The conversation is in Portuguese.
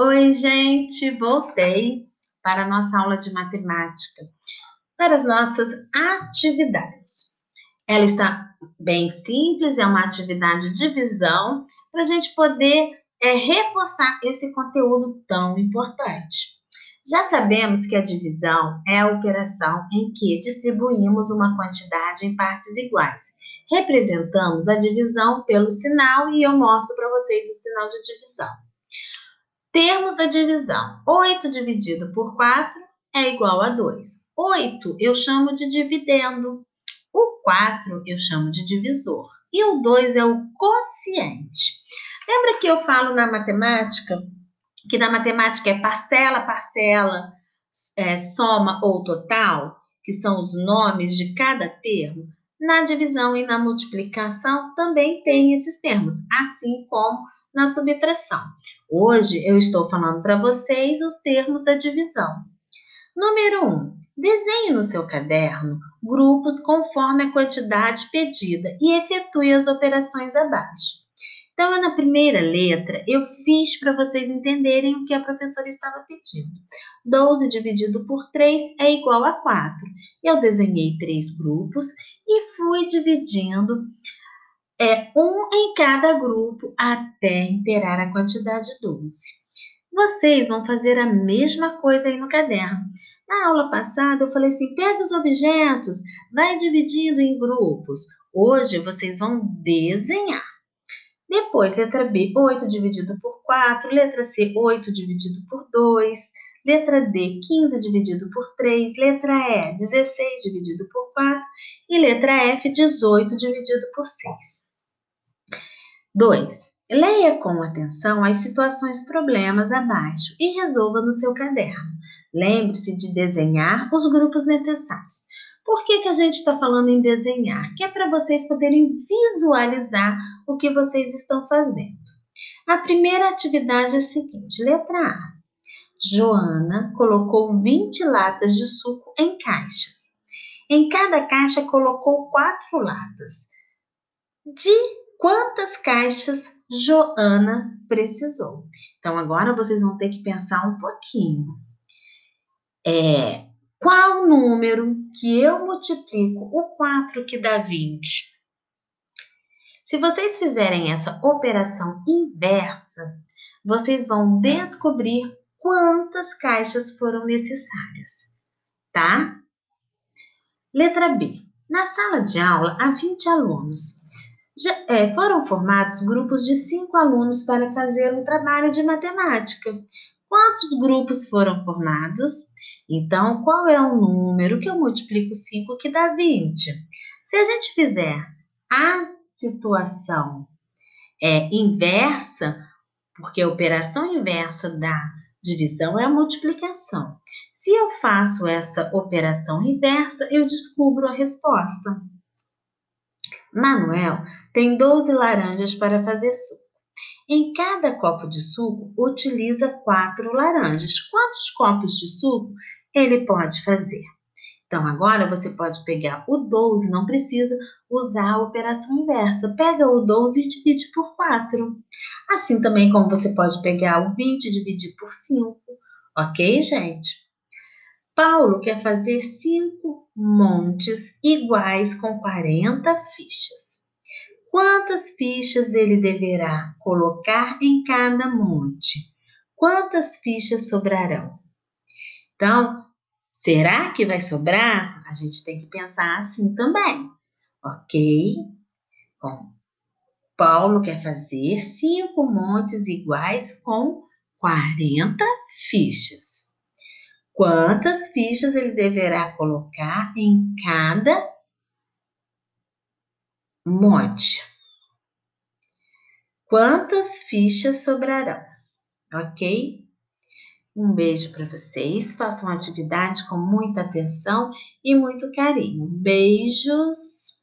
Oi, gente, voltei para a nossa aula de matemática, para as nossas atividades. Ela está bem simples, é uma atividade de divisão, para a gente poder é, reforçar esse conteúdo tão importante. Já sabemos que a divisão é a operação em que distribuímos uma quantidade em partes iguais. Representamos a divisão pelo sinal e eu mostro para vocês o sinal de divisão. Termos da divisão. 8 dividido por 4 é igual a 2. 8 eu chamo de dividendo. O 4 eu chamo de divisor. E o 2 é o quociente. Lembra que eu falo na matemática que na matemática é parcela, parcela, é, soma ou total, que são os nomes de cada termo? Na divisão e na multiplicação também tem esses termos, assim como na subtração. Hoje eu estou falando para vocês os termos da divisão. Número 1. Um, desenhe no seu caderno grupos conforme a quantidade pedida e efetue as operações abaixo. Então, na primeira letra, eu fiz para vocês entenderem o que a professora estava pedindo. 12 dividido por 3 é igual a 4. Eu desenhei três grupos e fui dividindo é um em cada grupo até inteirar a quantidade 12. Vocês vão fazer a mesma coisa aí no caderno. Na aula passada eu falei assim: pega os objetos, vai dividindo em grupos. Hoje vocês vão desenhar. Depois, letra B, 8 dividido por 4. Letra C, 8 dividido por 2. Letra D, 15 dividido por 3. Letra E, 16 dividido por 4. E letra F, 18 dividido por 6. 2. Leia com atenção as situações problemas abaixo e resolva no seu caderno. Lembre-se de desenhar os grupos necessários. Por que, que a gente está falando em desenhar? Que é para vocês poderem visualizar o que vocês estão fazendo. A primeira atividade é a seguinte: letra A. Joana colocou 20 latas de suco em caixas. Em cada caixa colocou quatro latas. De quantas caixas Joana precisou. Então, agora vocês vão ter que pensar um pouquinho. É, qual número que eu multiplico o 4 que dá 20? Se vocês fizerem essa operação inversa, vocês vão descobrir quantas caixas foram necessárias, tá? Letra B. Na sala de aula há 20 alunos. Já, é, foram formados grupos de cinco alunos para fazer um trabalho de matemática. Quantos grupos foram formados? Então, qual é o número que eu multiplico 5 que dá 20? Se a gente fizer a situação é, inversa, porque a operação inversa da divisão é a multiplicação. Se eu faço essa operação inversa, eu descubro a resposta. Manuel tem 12 laranjas para fazer suco. Em cada copo de suco, utiliza quatro laranjas. Quantos copos de suco ele pode fazer? Então, agora você pode pegar o 12, não precisa usar a operação inversa. Pega o 12 e divide por 4. Assim também como você pode pegar o 20 e dividir por 5. Ok, gente? Paulo quer fazer 5 montes iguais com 40 fichas. Quantas fichas ele deverá colocar em cada monte? Quantas fichas sobrarão? Então, será que vai sobrar? A gente tem que pensar assim também, ok? Bom, Paulo quer fazer cinco montes iguais com 40 fichas. Quantas fichas ele deverá colocar em cada monte. Quantas fichas sobrarão? Ok? Um beijo para vocês. Façam a atividade com muita atenção e muito carinho. Beijos!